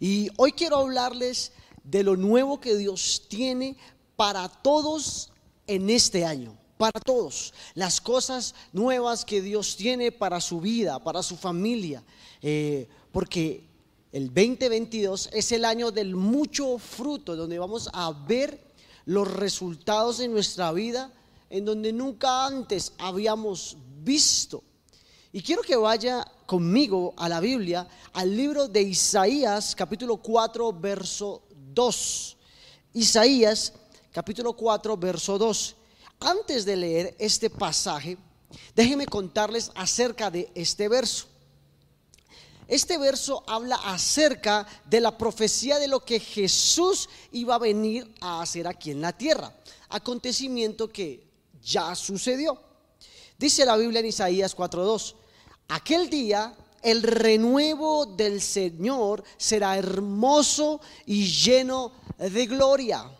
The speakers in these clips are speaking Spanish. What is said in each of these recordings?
Y hoy quiero hablarles de lo nuevo que Dios tiene para todos en este año. Para todos. Las cosas nuevas que Dios tiene para su vida, para su familia. Eh, porque el 2022 es el año del mucho fruto, donde vamos a ver los resultados en nuestra vida en donde nunca antes habíamos visto. Y quiero que vaya conmigo a la Biblia, al libro de Isaías, capítulo 4, verso 2. Isaías, capítulo 4, verso 2. Antes de leer este pasaje, déjenme contarles acerca de este verso. Este verso habla acerca de la profecía de lo que Jesús iba a venir a hacer aquí en la tierra. Acontecimiento que ya sucedió. Dice la Biblia en Isaías 4.2, aquel día el renuevo del Señor será hermoso y lleno de gloria.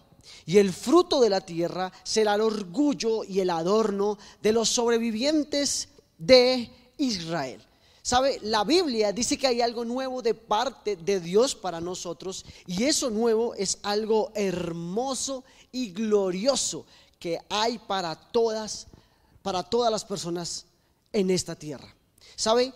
Y el fruto de la tierra será el orgullo y el adorno de los sobrevivientes de Israel. ¿Sabe? La Biblia dice que hay algo nuevo de parte de Dios para nosotros y eso nuevo es algo hermoso y glorioso que hay para todas para todas las personas en esta tierra. ¿Sabe?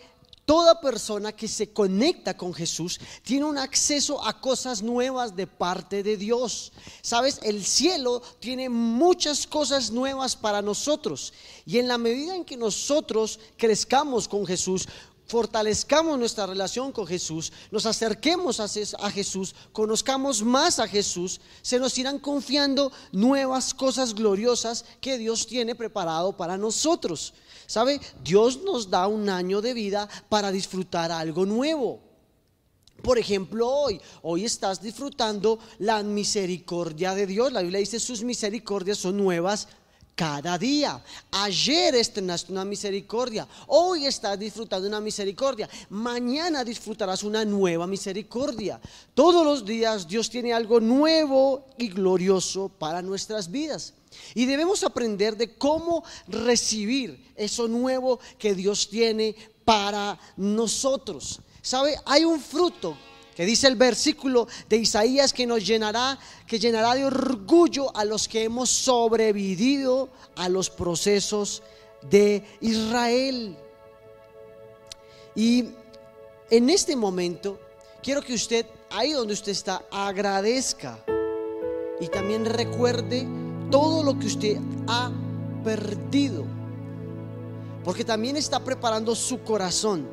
Toda persona que se conecta con Jesús tiene un acceso a cosas nuevas de parte de Dios. Sabes, el cielo tiene muchas cosas nuevas para nosotros. Y en la medida en que nosotros crezcamos con Jesús, fortalezcamos nuestra relación con Jesús, nos acerquemos a Jesús, conozcamos más a Jesús, se nos irán confiando nuevas cosas gloriosas que Dios tiene preparado para nosotros. ¿Sabe? Dios nos da un año de vida para disfrutar algo nuevo. Por ejemplo, hoy, hoy estás disfrutando la misericordia de Dios. La Biblia dice sus misericordias son nuevas cada día. Ayer estrenaste una misericordia, hoy estás disfrutando una misericordia, mañana disfrutarás una nueva misericordia. Todos los días Dios tiene algo nuevo y glorioso para nuestras vidas. Y debemos aprender de cómo recibir eso nuevo que Dios tiene para nosotros. ¿Sabe? Hay un fruto que dice el versículo de Isaías que nos llenará, que llenará de orgullo a los que hemos sobrevivido a los procesos de Israel. Y en este momento quiero que usted, ahí donde usted está, agradezca y también recuerde todo lo que usted ha perdido. Porque también está preparando su corazón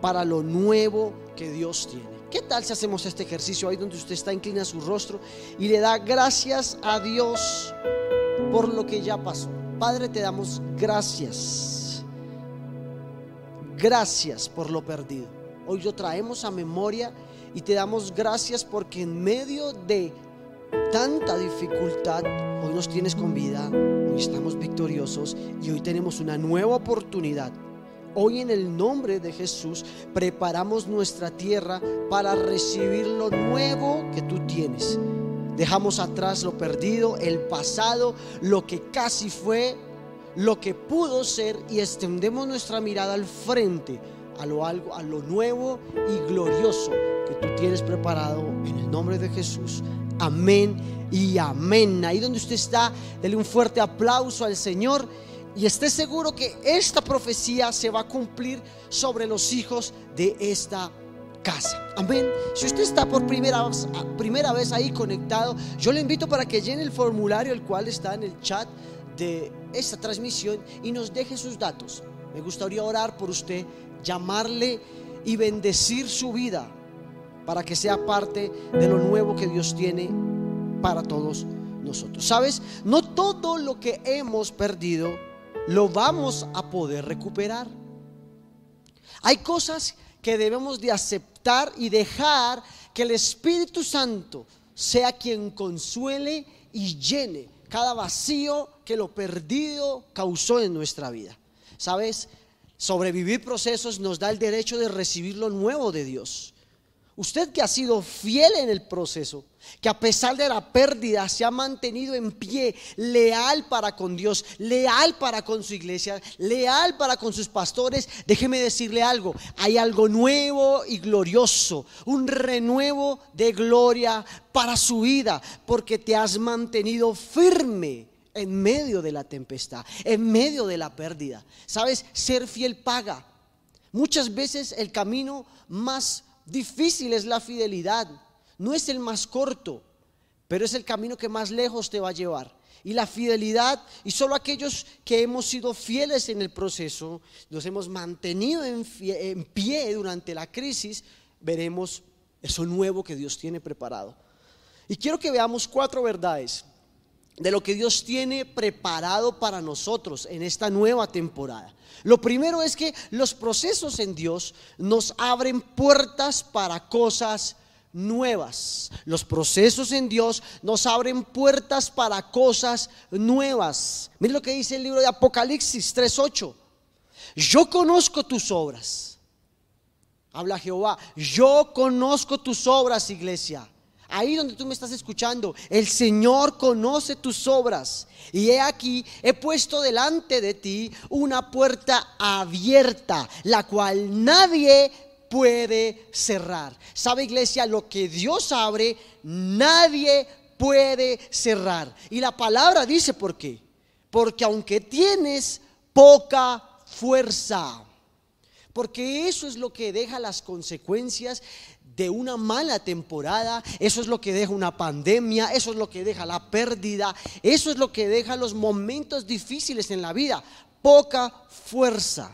para lo nuevo que Dios tiene. ¿Qué tal si hacemos este ejercicio ahí donde usted está, inclina su rostro y le da gracias a Dios por lo que ya pasó? Padre, te damos gracias. Gracias por lo perdido. Hoy lo traemos a memoria y te damos gracias porque en medio de tanta dificultad, hoy nos tienes con vida, hoy estamos victoriosos y hoy tenemos una nueva oportunidad Hoy en el nombre de Jesús preparamos nuestra tierra para recibir lo nuevo que tú tienes. Dejamos atrás lo perdido, el pasado, lo que casi fue, lo que pudo ser y extendemos nuestra mirada al frente, a lo, algo, a lo nuevo y glorioso que tú tienes preparado en el nombre de Jesús. Amén y amén. Ahí donde usted está, dele un fuerte aplauso al Señor y esté seguro que esta profecía se va a cumplir sobre los hijos de esta casa. Amén. Si usted está por primera, primera vez ahí conectado, yo le invito para que llene el formulario, el cual está en el chat de esta transmisión y nos deje sus datos. Me gustaría orar por usted, llamarle y bendecir su vida para que sea parte de lo nuevo que Dios tiene para todos nosotros. ¿Sabes? No todo lo que hemos perdido lo vamos a poder recuperar. Hay cosas que debemos de aceptar y dejar que el Espíritu Santo sea quien consuele y llene cada vacío que lo perdido causó en nuestra vida. ¿Sabes? Sobrevivir procesos nos da el derecho de recibir lo nuevo de Dios. Usted que ha sido fiel en el proceso, que a pesar de la pérdida se ha mantenido en pie, leal para con Dios, leal para con su iglesia, leal para con sus pastores, déjeme decirle algo, hay algo nuevo y glorioso, un renuevo de gloria para su vida, porque te has mantenido firme en medio de la tempestad, en medio de la pérdida. Sabes, ser fiel paga. Muchas veces el camino más difícil es la fidelidad. No es el más corto, pero es el camino que más lejos te va a llevar. Y la fidelidad, y solo aquellos que hemos sido fieles en el proceso, nos hemos mantenido en, pie durante la crisis, veremos eso nuevo que Dios tiene preparado. Y quiero que veamos cuatro verdades de lo que Dios tiene preparado para nosotros en esta nueva temporada. Lo primero es que los procesos en Dios nos abren puertas para cosas nuevas. Los procesos en Dios nos abren puertas para cosas nuevas. Mire lo que dice el libro de Apocalipsis 3:8. Yo conozco tus obras. Habla Jehová. Yo conozco tus obras, iglesia Ahí donde tú me estás escuchando, el Señor conoce tus obras. Y he aquí, he puesto delante de ti una puerta abierta, la cual nadie puede cerrar. ¿Sabe iglesia? Lo que Dios abre, nadie puede cerrar. Y la palabra dice por qué. Porque aunque tienes poca fuerza, porque eso es lo que deja las consecuencias de una mala temporada, eso es lo que deja una pandemia, eso es lo que deja la pérdida, eso es lo que deja los momentos difíciles en la vida, poca fuerza.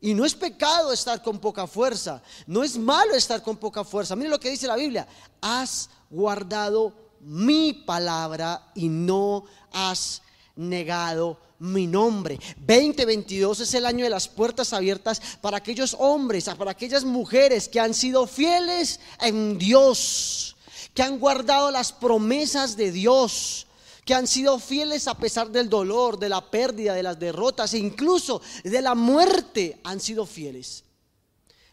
Y no es pecado estar con poca fuerza, no es malo estar con poca fuerza. Mire lo que dice la Biblia, has guardado mi palabra y no has negado mi nombre. 2022 es el año de las puertas abiertas para aquellos hombres, para aquellas mujeres que han sido fieles en Dios, que han guardado las promesas de Dios, que han sido fieles a pesar del dolor, de la pérdida, de las derrotas e incluso de la muerte, han sido fieles.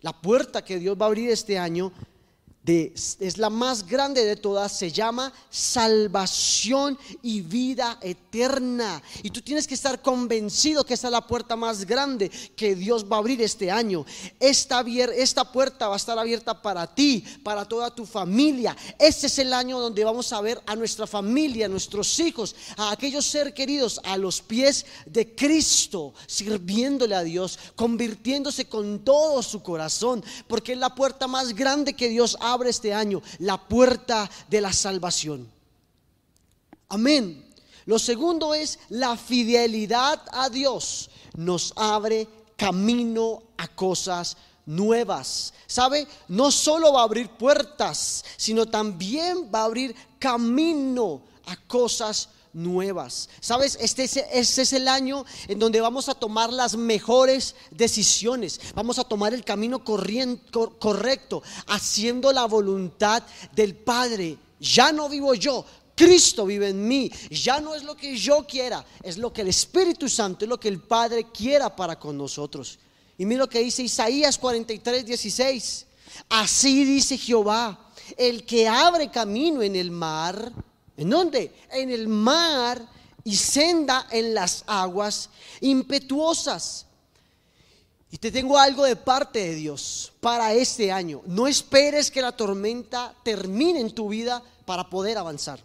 La puerta que Dios va a abrir este año es la más grande de todas, se llama salvación y vida eterna. Y tú tienes que estar convencido que esa es la puerta más grande que Dios va a abrir este año. Esta, esta puerta va a estar abierta para ti, para toda tu familia. Este es el año donde vamos a ver a nuestra familia, a nuestros hijos, a aquellos ser queridos a los pies de Cristo, sirviéndole a Dios, convirtiéndose con todo su corazón, porque es la puerta más grande que Dios ha abre este año la puerta de la salvación. Amén. Lo segundo es la fidelidad a Dios nos abre camino a cosas nuevas. ¿Sabe? No solo va a abrir puertas, sino también va a abrir camino a cosas nuevas nuevas. ¿Sabes? Este es, este es el año en donde vamos a tomar las mejores decisiones. Vamos a tomar el camino correcto, haciendo la voluntad del Padre. Ya no vivo yo, Cristo vive en mí. Ya no es lo que yo quiera, es lo que el Espíritu Santo, es lo que el Padre quiera para con nosotros. Y mira lo que dice Isaías 43, 16. Así dice Jehová, el que abre camino en el mar ¿En dónde? En el mar y senda en las aguas impetuosas. Y te tengo algo de parte de Dios para este año. No esperes que la tormenta termine en tu vida para poder avanzar.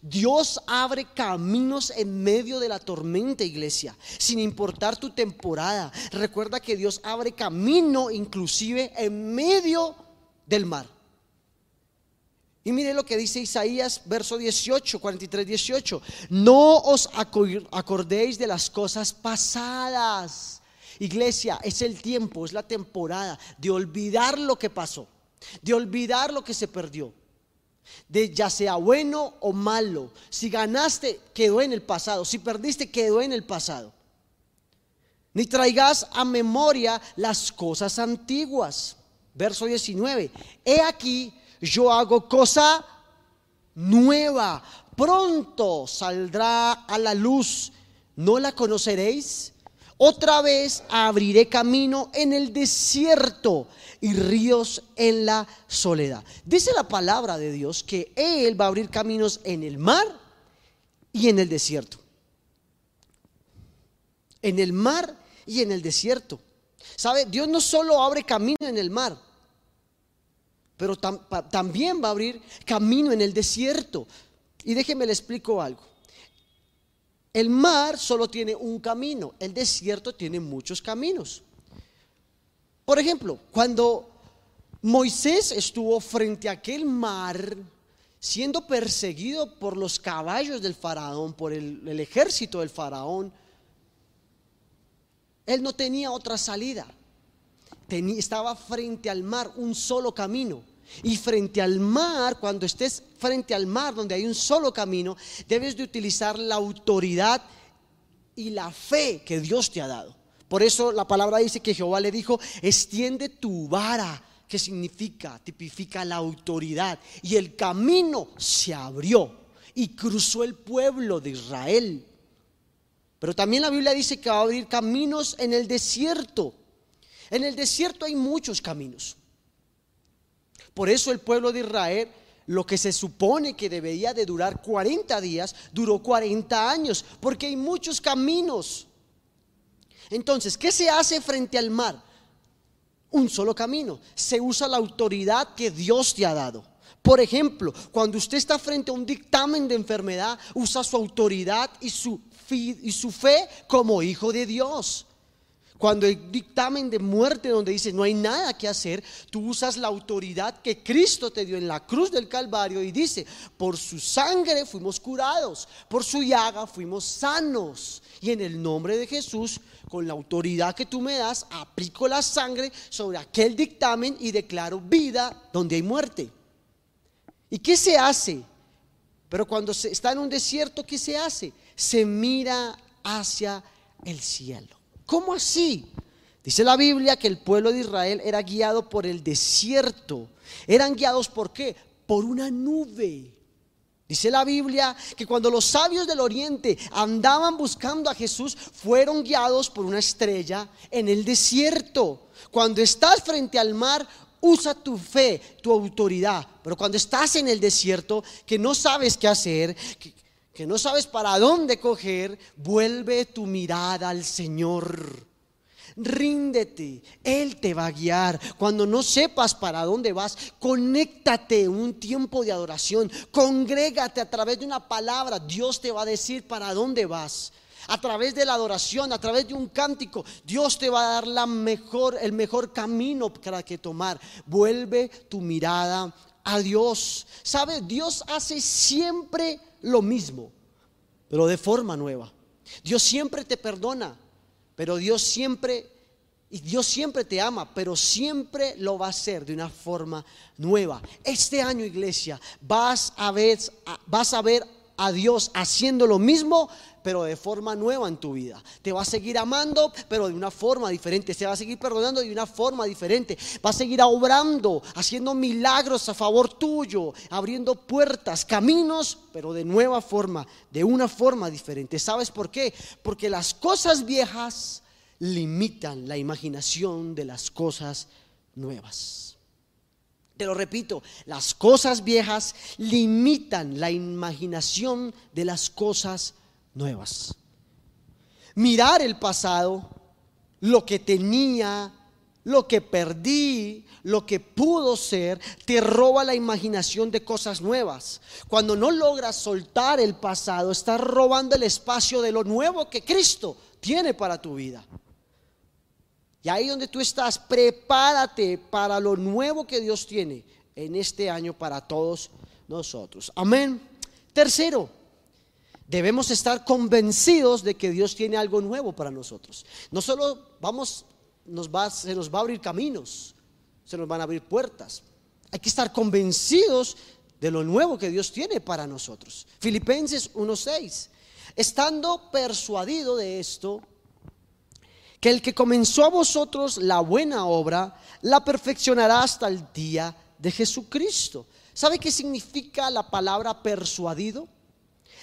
Dios abre caminos en medio de la tormenta, iglesia, sin importar tu temporada. Recuerda que Dios abre camino inclusive en medio del mar. Y mire lo que dice Isaías, verso 18, 43, 18. No os acordéis de las cosas pasadas. Iglesia, es el tiempo, es la temporada de olvidar lo que pasó, de olvidar lo que se perdió, de ya sea bueno o malo. Si ganaste, quedó en el pasado. Si perdiste, quedó en el pasado. Ni traigas a memoria las cosas antiguas. Verso 19. He aquí yo hago cosa nueva, pronto saldrá a la luz, ¿no la conoceréis? Otra vez abriré camino en el desierto y ríos en la soledad. Dice la palabra de Dios que Él va a abrir caminos en el mar y en el desierto. En el mar y en el desierto. ¿Sabe? Dios no solo abre camino en el mar, pero también va a abrir camino en el desierto. Y déjeme le explico algo. El mar solo tiene un camino, el desierto tiene muchos caminos. Por ejemplo, cuando Moisés estuvo frente a aquel mar, siendo perseguido por los caballos del faraón, por el ejército del faraón, él no tenía otra salida. Estaba frente al mar, un solo camino. Y frente al mar, cuando estés frente al mar donde hay un solo camino, debes de utilizar la autoridad y la fe que Dios te ha dado. Por eso la palabra dice que Jehová le dijo, extiende tu vara, que significa, tipifica la autoridad. Y el camino se abrió y cruzó el pueblo de Israel. Pero también la Biblia dice que va a abrir caminos en el desierto. En el desierto hay muchos caminos. Por eso el pueblo de Israel, lo que se supone que debería de durar 40 días, duró 40 años, porque hay muchos caminos. Entonces, ¿qué se hace frente al mar? Un solo camino. Se usa la autoridad que Dios te ha dado. Por ejemplo, cuando usted está frente a un dictamen de enfermedad, usa su autoridad y su y su fe como hijo de Dios. Cuando hay dictamen de muerte donde dice no hay nada que hacer, tú usas la autoridad que Cristo te dio en la cruz del Calvario y dice, por su sangre fuimos curados, por su llaga fuimos sanos. Y en el nombre de Jesús, con la autoridad que tú me das, aplico la sangre sobre aquel dictamen y declaro vida donde hay muerte. ¿Y qué se hace? Pero cuando se está en un desierto, ¿qué se hace? Se mira hacia el cielo. ¿Cómo así? Dice la Biblia que el pueblo de Israel era guiado por el desierto. ¿Eran guiados por qué? Por una nube. Dice la Biblia que cuando los sabios del oriente andaban buscando a Jesús, fueron guiados por una estrella en el desierto. Cuando estás frente al mar, usa tu fe, tu autoridad. Pero cuando estás en el desierto, que no sabes qué hacer, no sabes para dónde coger, vuelve tu mirada al Señor. Ríndete, Él te va a guiar. Cuando no sepas para dónde vas, conéctate un tiempo de adoración, congrégate a través de una palabra. Dios te va a decir para dónde vas a través de la adoración, a través de un cántico, Dios te va a dar la mejor, el mejor camino para que tomar. Vuelve tu mirada a Dios. ¿Sabes? Dios hace siempre lo mismo, pero de forma nueva. Dios siempre te perdona, pero Dios siempre y Dios siempre te ama, pero siempre lo va a hacer de una forma nueva. Este año, iglesia, vas a ver, vas a ver a Dios haciendo lo mismo, pero de forma nueva en tu vida. Te va a seguir amando, pero de una forma diferente. Se va a seguir perdonando de una forma diferente. Va a seguir obrando, haciendo milagros a favor tuyo, abriendo puertas, caminos, pero de nueva forma, de una forma diferente. ¿Sabes por qué? Porque las cosas viejas limitan la imaginación de las cosas nuevas. Te lo repito, las cosas viejas limitan la imaginación de las cosas nuevas. Mirar el pasado, lo que tenía, lo que perdí, lo que pudo ser, te roba la imaginación de cosas nuevas. Cuando no logras soltar el pasado, estás robando el espacio de lo nuevo que Cristo tiene para tu vida. Y ahí donde tú estás, prepárate para lo nuevo que Dios tiene en este año para todos nosotros. Amén. Tercero, Debemos estar convencidos de que Dios tiene algo nuevo para nosotros. No solo vamos, nos va, se nos va a abrir caminos, se nos van a abrir puertas. Hay que estar convencidos de lo nuevo que Dios tiene para nosotros. Filipenses 1:6. Estando persuadido de esto, que el que comenzó a vosotros la buena obra, la perfeccionará hasta el día de Jesucristo. ¿Sabe qué significa la palabra persuadido?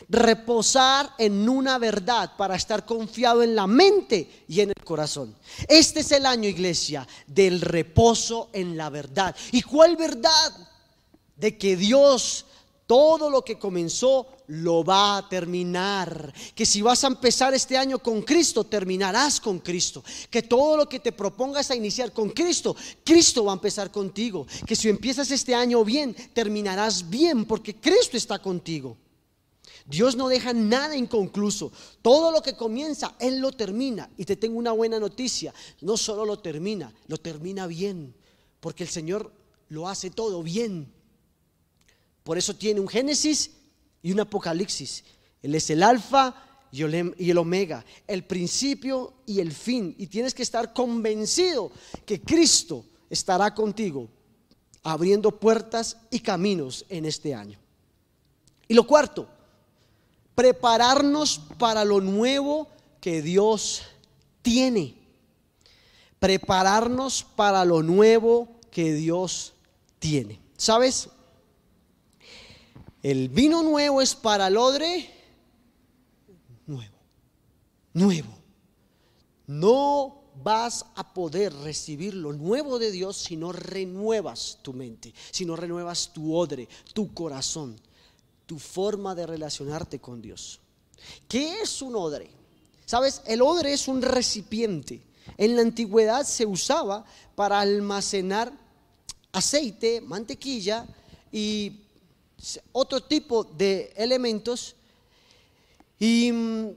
reposar en una verdad para estar confiado en la mente y en el corazón. Este es el año, iglesia, del reposo en la verdad. ¿Y cuál verdad? De que Dios todo lo que comenzó lo va a terminar. Que si vas a empezar este año con Cristo, terminarás con Cristo. Que todo lo que te propongas a iniciar con Cristo, Cristo va a empezar contigo. Que si empiezas este año bien, terminarás bien porque Cristo está contigo. Dios no deja nada inconcluso. Todo lo que comienza, Él lo termina. Y te tengo una buena noticia. No solo lo termina, lo termina bien. Porque el Señor lo hace todo bien. Por eso tiene un Génesis y un Apocalipsis. Él es el alfa y el omega, el principio y el fin. Y tienes que estar convencido que Cristo estará contigo abriendo puertas y caminos en este año. Y lo cuarto, prepararnos para lo nuevo que Dios tiene. Prepararnos para lo nuevo que Dios tiene. ¿Sabes? El vino nuevo es para el odre nuevo. Nuevo. No vas a poder recibir lo nuevo de Dios si no renuevas tu mente, si no renuevas tu odre, tu corazón tu forma de relacionarte con Dios. ¿Qué es un odre? Sabes, el odre es un recipiente. En la antigüedad se usaba para almacenar aceite, mantequilla y otro tipo de elementos. Y mm,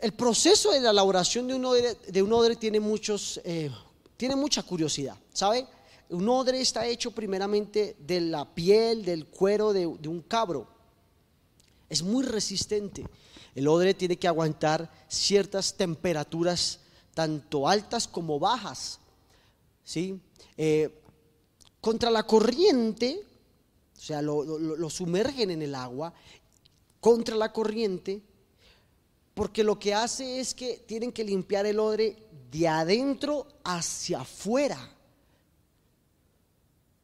el proceso de la elaboración de un odre, tiene, muchos, eh, tiene mucha curiosidad, ¿sabe? Un odre está hecho primeramente de la piel, del cuero de un cabro es muy resistente. El odre tiene que aguantar ciertas temperaturas, tanto altas como bajas. ¿sí? Eh, contra la corriente, o sea, lo, sumergen en el agua, contra la corriente, porque lo que hace es que tienen que limpiar el odre de adentro hacia afuera.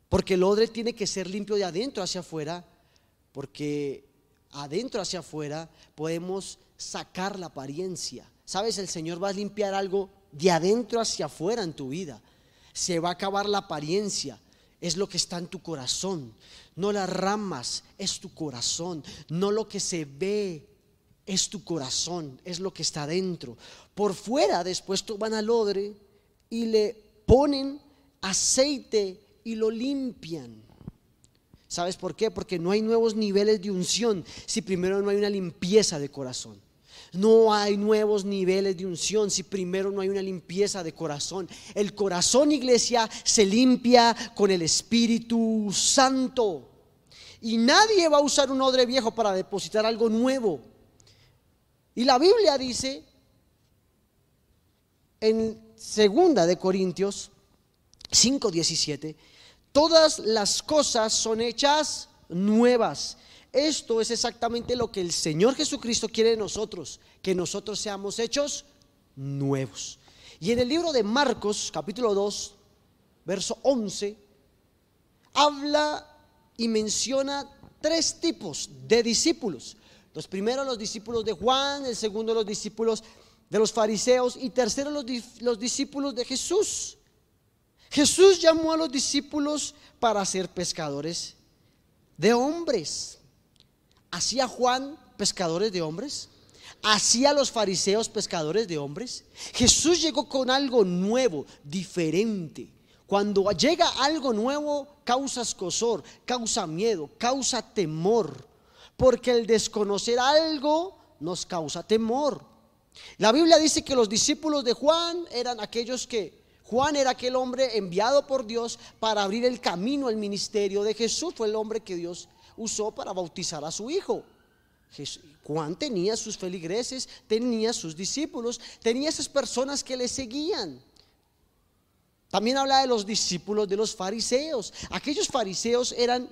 Porque el odre tiene que ser limpio de adentro hacia afuera, porque adentro hacia afuera, podemos sacar la apariencia. Sabes, el Señor va a limpiar algo de adentro hacia afuera en tu vida. Se va a acabar la apariencia. Es lo que está en tu corazón. No las ramas, es tu corazón. No lo que se ve, es tu corazón. Es lo que está adentro. Por fuera, después van al odre y le ponen aceite y lo limpian. ¿Sabes por qué? Porque no hay nuevos niveles de unción si primero no hay una limpieza de corazón. No hay nuevos niveles de unción si primero no hay una limpieza de corazón. El corazón, iglesia, se limpia con el Espíritu Santo. Y nadie va a usar un odre viejo para depositar algo nuevo. Y la Biblia dice en segunda de Corintios 5:17 todas las cosas son hechas nuevas. Esto es exactamente lo que el Señor Jesucristo quiere de nosotros, que nosotros seamos hechos nuevos. Y en el libro de Marcos, capítulo 2, verso 11, habla y menciona tres tipos de discípulos. Los primeros los discípulos de Juan, el segundo los discípulos de los fariseos y tercero los, los discípulos de Jesús. Jesús llamó a los discípulos para ser pescadores de hombres. ¿Hacía Juan pescadores de hombres? ¿Hacía los fariseos pescadores de hombres? Jesús llegó con algo nuevo, diferente. Cuando llega algo nuevo, causa escosor, causa miedo, causa temor. Porque el desconocer algo nos causa temor. La Biblia dice que los discípulos de Juan eran aquellos que Juan era aquel hombre enviado por Dios para abrir el camino al ministerio de Jesús. Fue el hombre que Dios usó para bautizar a su hijo. Juan tenía sus feligreses, tenía sus discípulos, tenía esas personas que le seguían. También habla de los discípulos de los fariseos. Aquellos fariseos eran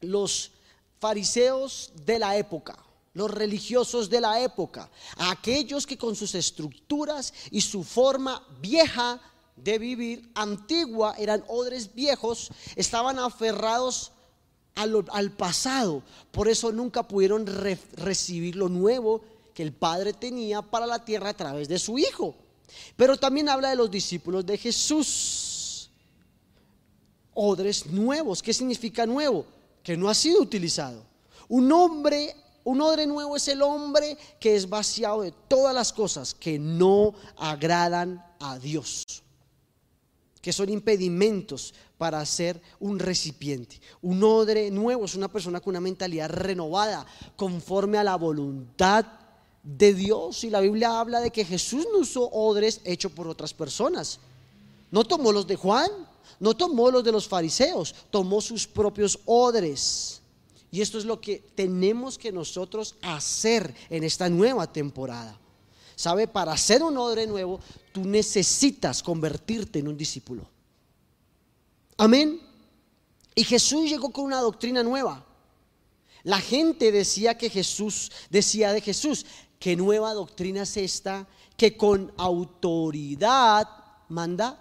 los fariseos de la época, los religiosos de la época, aquellos que con sus estructuras y su forma vieja de vivir antigua, eran odres viejos, estaban aferrados al, pasado. Por eso nunca pudieron recibir lo nuevo que el Padre tenía para la tierra a través de su Hijo. Pero también habla de los discípulos de Jesús. Odres nuevos. ¿Qué significa nuevo? Que no ha sido utilizado. Un hombre, un odre nuevo es el hombre que es vaciado de todas las cosas que no agradan a Dios que son impedimentos para ser un recipiente. Un odre nuevo es una persona con una mentalidad renovada, conforme a la voluntad de Dios. Y la Biblia habla de que Jesús no usó odres hechos por otras personas. No tomó los de Juan, no tomó los de los fariseos, tomó sus propios odres. Y esto es lo que tenemos que nosotros hacer en esta nueva temporada. ¿Sabe? Para ser un odre nuevo, tú necesitas convertirte en un discípulo. Amén. Y Jesús llegó con una doctrina nueva. La gente decía que Jesús, decía de Jesús, que nueva doctrina es esta que con autoridad manda.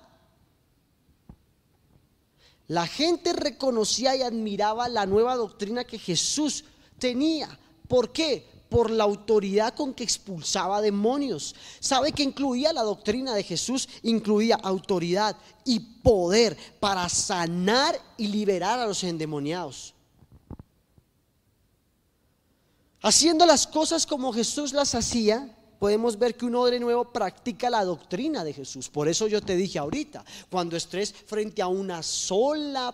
La gente reconocía y admiraba la nueva doctrina que Jesús tenía. ¿Por qué? Por la autoridad con que expulsaba demonios. ¿Sabe que incluía la doctrina de Jesús? Incluía autoridad y poder para sanar y liberar a los endemoniados. Haciendo las cosas como Jesús las hacía, podemos ver que un odre nuevo practica la doctrina de Jesús. Por eso yo te dije ahorita, cuando estés frente a una sola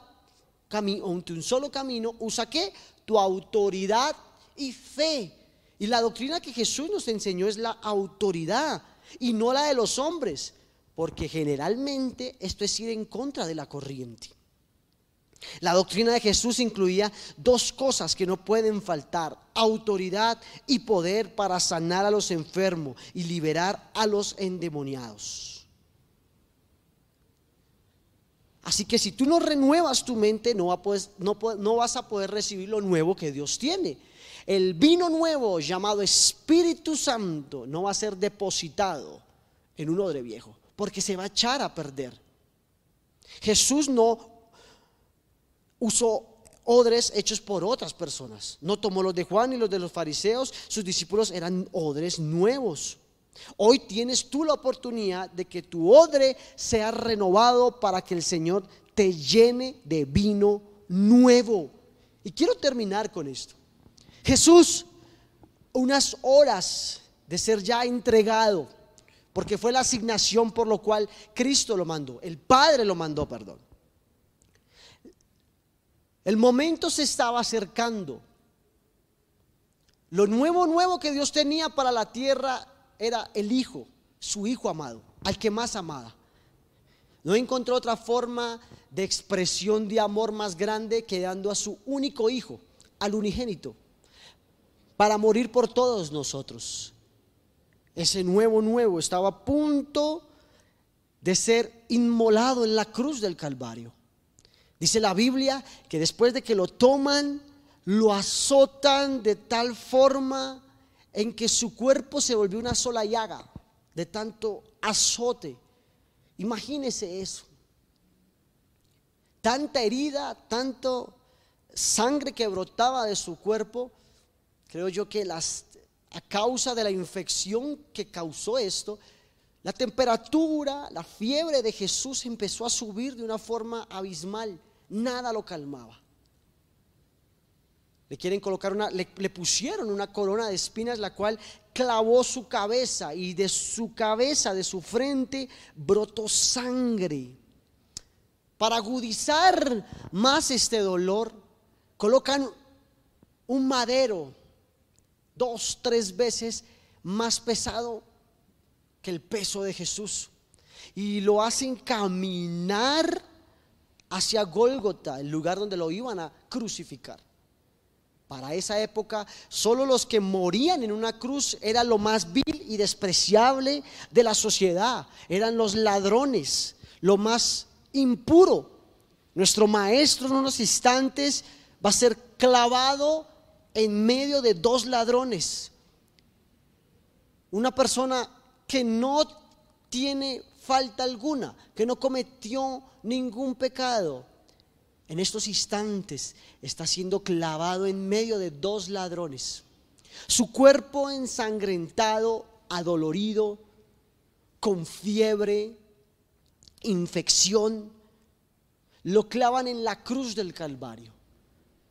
camino, un solo camino, usa qué? Tu autoridad y fe. Y la doctrina que Jesús nos enseñó es la autoridad y no la de los hombres, porque generalmente esto es ir en contra de la corriente. La doctrina de Jesús incluía dos cosas que no pueden faltar, autoridad y poder para sanar a los enfermos y liberar a los endemoniados. Así que si tú no renuevas tu mente, no, vas a poder recibir lo nuevo que Dios tiene. El vino nuevo llamado Espíritu Santo no va a ser depositado en un odre viejo, porque se va a echar a perder. Jesús no usó odres hechos por otras personas. No tomó los de Juan y los de los fariseos. Sus discípulos eran odres nuevos. Hoy tienes tú la oportunidad de que tu odre sea renovado para que el Señor te llene de vino nuevo. Y quiero terminar con esto. Jesús, unas horas de ser ya entregado, porque fue la asignación por lo cual Cristo lo mandó, el Padre lo mandó, perdón. El momento se estaba acercando. Lo nuevo, nuevo que Dios tenía para la tierra era el Hijo, su Hijo amado, al que más amaba. No encontró otra forma de expresión de amor más grande que dando a su único Hijo, al unigénito para morir por todos nosotros. Ese nuevo nuevo estaba a punto de ser inmolado en la cruz del Calvario. Dice la Biblia que después de que lo toman, lo azotan de tal forma en que su cuerpo se volvió una sola llaga de tanto azote. Imagínese eso. Tanta herida, tanto sangre que brotaba de su cuerpo Creo yo que a causa de la infección que causó esto, la temperatura, la fiebre de Jesús empezó a subir de una forma abismal. Nada lo calmaba. Le quieren colocar una, le, pusieron una corona de espinas, la cual clavó su cabeza y de su cabeza, de su frente, brotó sangre. Para agudizar más este dolor, colocan un madero dos, tres veces más pesado que el peso de Jesús. Y lo hacen caminar hacia Gólgota, el lugar donde lo iban a crucificar. Para esa época, solo los que morían en una cruz era lo más vil y despreciable de la sociedad. Eran los ladrones, lo más impuro. Nuestro maestro en unos instantes va a ser clavado en medio de dos ladrones. Una persona que no tiene falta alguna, que no cometió ningún pecado. en estos instantes está siendo clavado en medio de dos ladrones. Su cuerpo ensangrentado, adolorido, con fiebre, infección, lo clavan en la cruz del Calvario.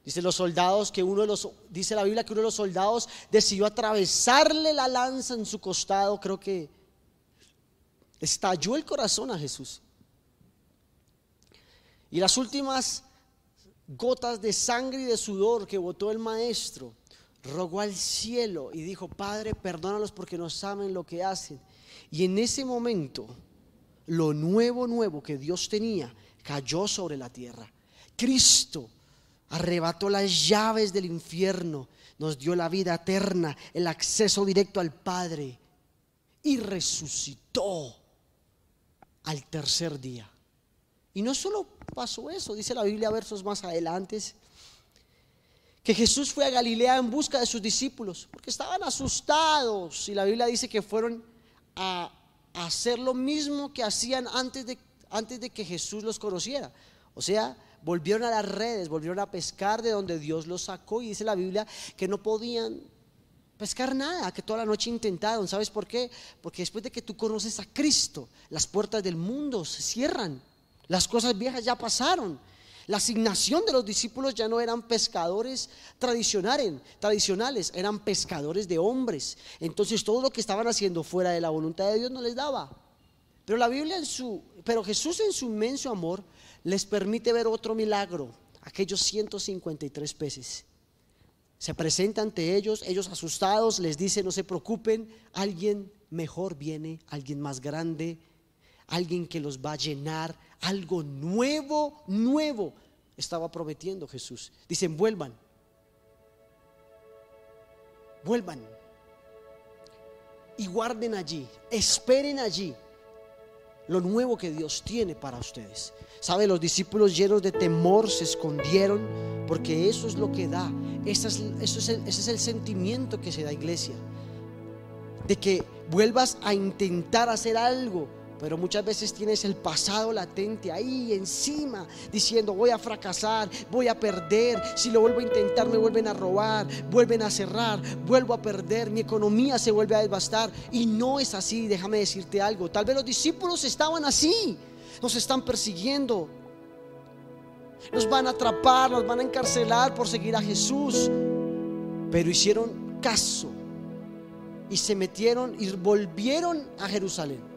Dice los soldados que uno de los dice la Biblia que uno de los soldados decidió atravesarle la lanza en su costado, creo que estalló el corazón a Jesús. Y las últimas gotas de sangre y de sudor que botó el maestro, rogó al cielo y dijo, "Padre, perdónalos porque no saben lo que hacen." Y en ese momento lo nuevo nuevo que Dios tenía cayó sobre la tierra. Cristo arrebató las llaves del infierno, nos dio la vida eterna, el acceso directo al Padre y resucitó al tercer día. Y no solo pasó eso, dice la Biblia versos más adelante, que Jesús fue a Galilea en busca de sus discípulos, porque estaban asustados y la Biblia dice que fueron a hacer lo mismo que hacían antes de, antes de que Jesús los conociera. O sea, volvieron a las redes, volvieron a pescar de donde Dios los sacó y dice la Biblia que no podían pescar nada, que toda la noche intentaron. ¿Sabes por qué? Porque después de que tú conoces a Cristo, las puertas del mundo se cierran, las cosas viejas ya pasaron. La asignación de los discípulos ya no eran pescadores tradicionales, eran pescadores de hombres. Entonces todo lo que estaban haciendo fuera de la voluntad de Dios no les daba. Pero la Biblia en su, pero Jesús en su inmenso amor les permite ver otro milagro, aquellos 153 peces. Se presenta ante ellos, ellos asustados, les dice, no se preocupen, alguien mejor viene, alguien más grande, alguien que los va a llenar, algo nuevo, nuevo, estaba prometiendo Jesús. Dicen, vuelvan, vuelvan y guarden allí, esperen allí lo nuevo que Dios tiene para ustedes. ¿Sabe? Los discípulos llenos de temor se escondieron porque eso es lo que da. Ese es, ese es el sentimiento que se da iglesia. De que vuelvas a intentar hacer algo pero muchas veces tienes el pasado latente ahí encima, diciendo voy a fracasar, voy a perder, si lo vuelvo a intentar me vuelven a robar, vuelven a cerrar, vuelvo a perder, mi economía se vuelve a devastar. Y no es así, déjame decirte algo, tal vez los discípulos estaban así, nos están persiguiendo, nos van a atrapar, nos van a encarcelar por seguir a Jesús, pero hicieron caso y se metieron y volvieron a Jerusalén.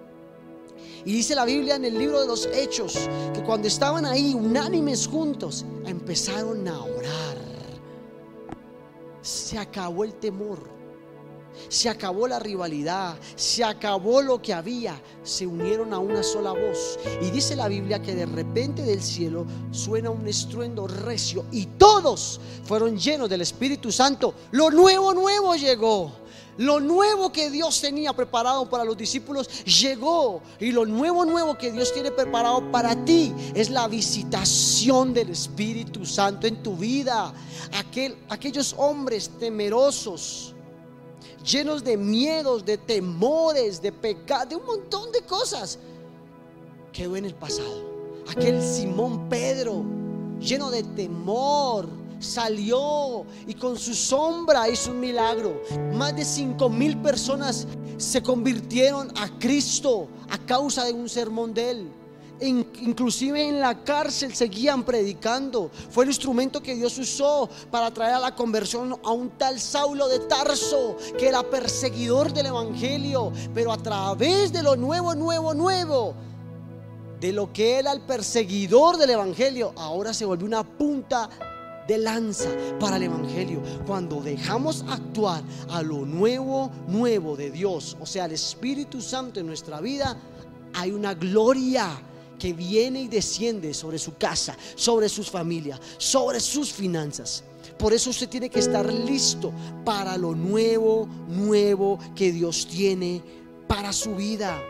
Y dice la Biblia en el libro de los Hechos que cuando estaban ahí unánimes juntos, empezaron a orar. Se acabó el temor, se acabó la rivalidad, se acabó lo que había, se unieron a una sola voz. Y dice la Biblia que de repente del cielo suena un estruendo recio y todos fueron llenos del Espíritu Santo. Lo nuevo, nuevo llegó. Lo nuevo que Dios tenía preparado para los discípulos llegó. Y lo nuevo, nuevo que Dios tiene preparado para ti es la visitación del Espíritu Santo en tu vida. Aquel, aquellos hombres temerosos, llenos de miedos, de temores, de pecado, de un montón de cosas, quedó en el pasado. Aquel Simón Pedro, lleno de temor salió y con su sombra hizo un milagro. Más de cinco mil personas se convirtieron a Cristo a causa de un sermón de él. inclusive en la cárcel seguían predicando. Fue el instrumento que Dios usó para traer a la conversión a un tal Saulo de Tarso, que era perseguidor del Evangelio, pero a través de lo nuevo, nuevo, nuevo, de lo que era el perseguidor del Evangelio, ahora se volvió una punta de lanza para el Evangelio. Cuando dejamos actuar a lo nuevo, nuevo de Dios, o sea, el Espíritu Santo en nuestra vida, hay una gloria que viene y desciende sobre su casa, sobre sus familias, sobre sus finanzas. Por eso usted tiene que estar listo para lo nuevo, nuevo que Dios tiene para su vida.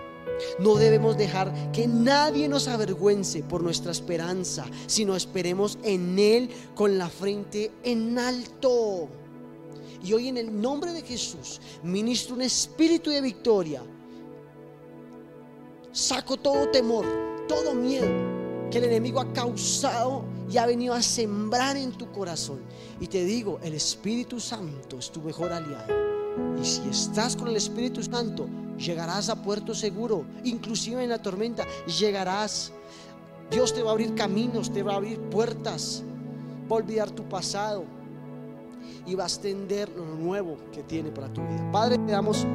No debemos dejar que nadie nos avergüence por nuestra esperanza, sino esperemos en Él con la frente en alto. Y hoy en el nombre de Jesús ministro un espíritu de victoria. Saco todo temor, todo miedo que el enemigo ha causado y ha venido a sembrar en tu corazón. Y te digo, el Espíritu Santo es tu mejor aliado. Y si estás con el Espíritu Santo, llegarás a puerto seguro, inclusive en la tormenta, llegarás. Dios te va a abrir caminos, te va a abrir puertas, va a olvidar tu pasado y va a extender lo nuevo que tiene para tu vida. Padre, te damos